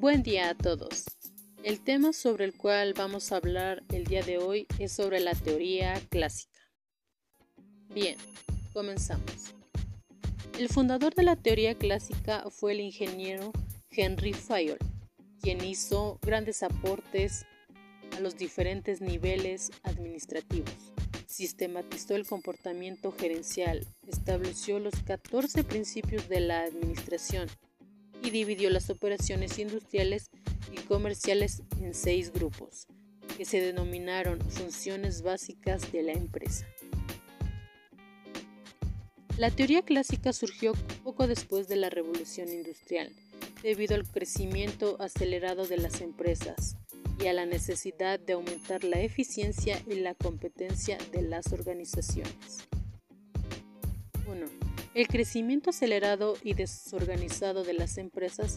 Buen día a todos. El tema sobre el cual vamos a hablar el día de hoy es sobre la teoría clásica. Bien, comenzamos. El fundador de la teoría clásica fue el ingeniero Henry Fayol, quien hizo grandes aportes a los diferentes niveles administrativos. Sistematizó el comportamiento gerencial, estableció los 14 principios de la administración y dividió las operaciones industriales y comerciales en seis grupos, que se denominaron funciones básicas de la empresa. La teoría clásica surgió poco después de la revolución industrial, debido al crecimiento acelerado de las empresas y a la necesidad de aumentar la eficiencia y la competencia de las organizaciones. 1. El crecimiento acelerado y desorganizado de las empresas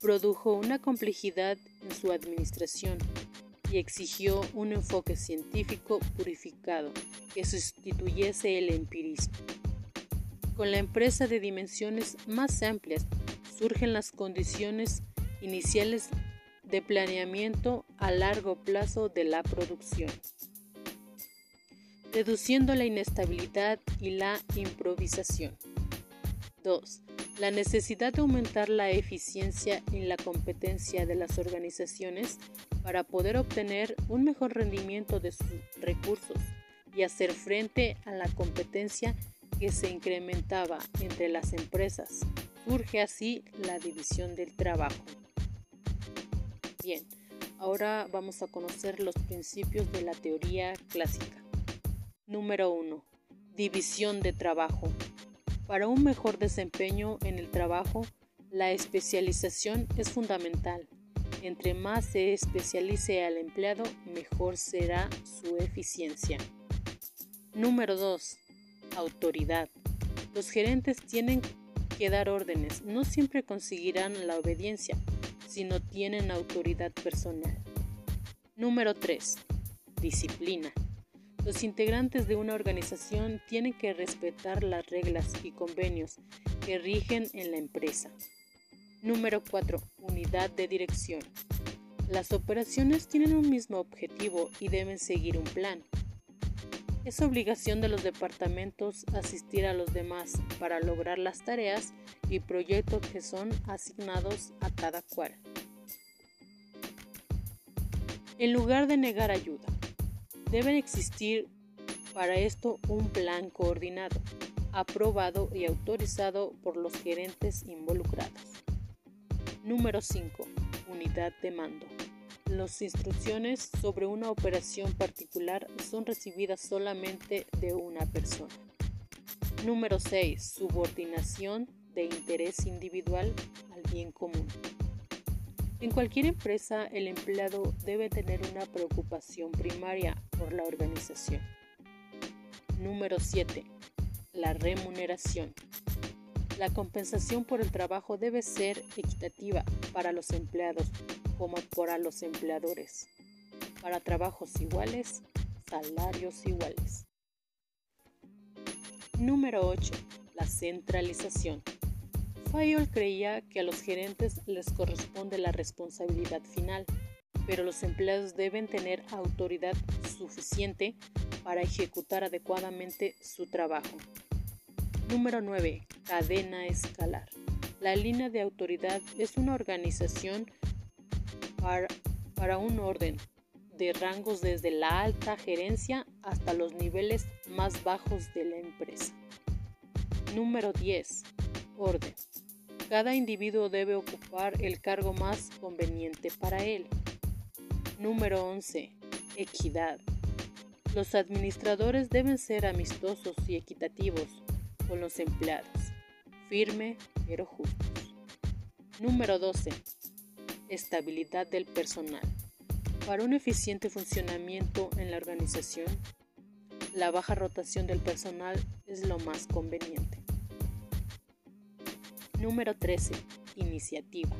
produjo una complejidad en su administración y exigió un enfoque científico purificado que sustituyese el empirismo. Con la empresa de dimensiones más amplias surgen las condiciones iniciales de planeamiento a largo plazo de la producción, reduciendo la inestabilidad y la improvisación. 2. La necesidad de aumentar la eficiencia y la competencia de las organizaciones para poder obtener un mejor rendimiento de sus recursos y hacer frente a la competencia que se incrementaba entre las empresas Surge así la división del trabajo. Bien, ahora vamos a conocer los principios de la teoría clásica. Número 1. División de trabajo. Para un mejor desempeño en el trabajo, la especialización es fundamental. Entre más se especialice al empleado, mejor será su eficiencia. Número 2. Autoridad. Los gerentes tienen dar órdenes no siempre conseguirán la obediencia, si no tienen autoridad personal. Número 3. Disciplina. Los integrantes de una organización tienen que respetar las reglas y convenios que rigen en la empresa. Número 4. Unidad de dirección. Las operaciones tienen un mismo objetivo y deben seguir un plan. Es obligación de los departamentos asistir a los demás para lograr las tareas y proyectos que son asignados a cada cual. En lugar de negar ayuda, deben existir para esto un plan coordinado, aprobado y autorizado por los gerentes involucrados. Número 5. Unidad de mando. Las instrucciones sobre una operación particular son recibidas solamente de una persona. Número 6. Subordinación de interés individual al bien común. En cualquier empresa, el empleado debe tener una preocupación primaria por la organización. Número 7. La remuneración. La compensación por el trabajo debe ser equitativa para los empleados como para los empleadores. Para trabajos iguales, salarios iguales. Número 8. La centralización. Fayol creía que a los gerentes les corresponde la responsabilidad final, pero los empleados deben tener autoridad suficiente para ejecutar adecuadamente su trabajo. Número 9. Cadena escalar. La línea de autoridad es una organización para, un orden de rangos desde la alta gerencia hasta los niveles más bajos de la empresa. Número 10. Orden. Cada individuo debe ocupar el cargo más conveniente para él. Número 11. Equidad. Los administradores deben ser amistosos y equitativos con los empleados, firme pero justos. Número 12 estabilidad del personal. Para un eficiente funcionamiento en la organización, la baja rotación del personal es lo más conveniente. Número 13. Iniciativa.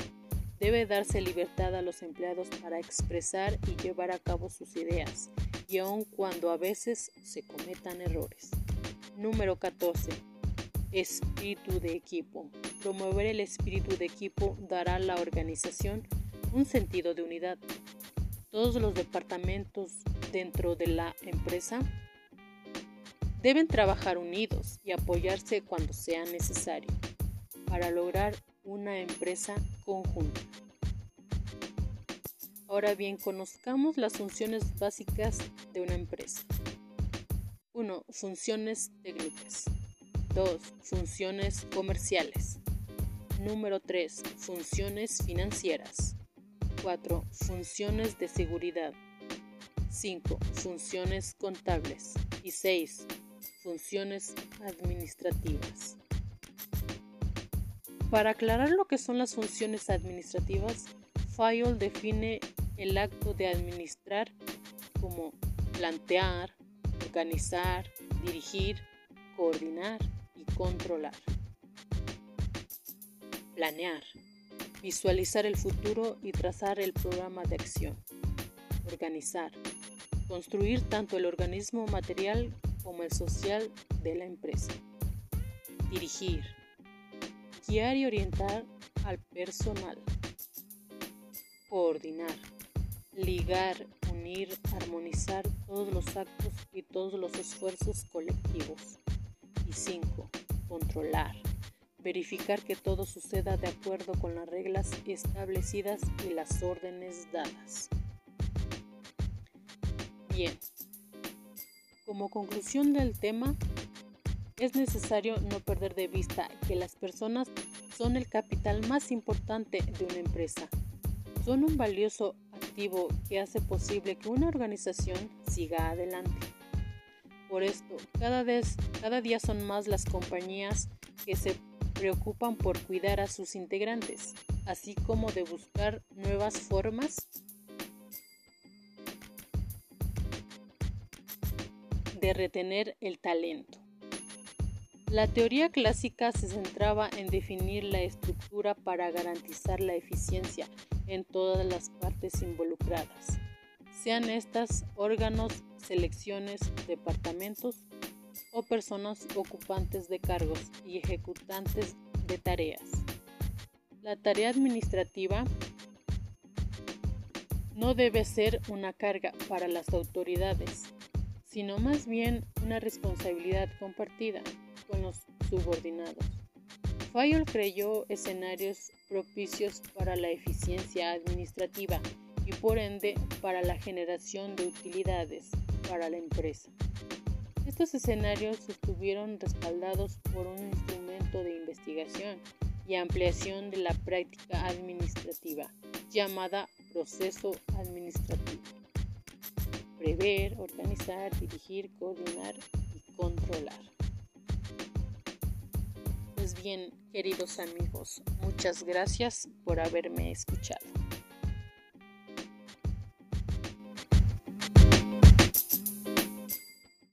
Debe darse libertad a los empleados para expresar y llevar a cabo sus ideas, y aun cuando a veces se cometan errores. Número 14. Espíritu de equipo. Promover el espíritu de equipo dará a la organización un sentido de unidad. Todos los departamentos dentro de la empresa deben trabajar unidos y apoyarse cuando sea necesario para lograr una empresa conjunta. Ahora bien, conozcamos las funciones básicas de una empresa. 1. Funciones técnicas. 2. Funciones comerciales. Número 3. Funciones financieras. 4. Funciones de seguridad. 5. Funciones contables. Y 6. Funciones administrativas. Para aclarar lo que son las funciones administrativas, Fayol define el acto de administrar como plantear, organizar, dirigir, coordinar y controlar. Planear, visualizar el futuro y trazar el programa de acción. Organizar, construir tanto el organismo material como el social de la empresa. Dirigir, guiar y orientar al personal. Coordinar, ligar, unir, armonizar todos los actos y todos los esfuerzos colectivos. Y 5. Controlar, verificar que todo suceda de acuerdo con las reglas establecidas y las órdenes dadas. Bien, como conclusión del tema, es necesario no perder de vista que las personas son el capital más importante de una empresa. Son un valioso activo que hace posible que una organización siga adelante. Por esto, cada, día son más las compañías que se preocupan por cuidar a sus integrantes, así como de buscar nuevas formas de retener el talento. La teoría clásica se centraba en definir la estructura para garantizar la eficiencia en todas las partes involucradas, sean estas órganos, selecciones, departamentos o personas ocupantes de cargos y ejecutantes de tareas. La tarea administrativa no debe ser una carga para las autoridades, sino más bien una responsabilidad compartida con los subordinados. Fayol creyó escenarios propicios para la eficiencia administrativa y por ende para la generación de utilidades para la empresa. Estos escenarios estuvieron respaldados por un instrumento de investigación y ampliación de la práctica administrativa llamada proceso administrativo. Prever, organizar, dirigir, coordinar y controlar. Bien, queridos amigos, muchas gracias por haberme escuchado.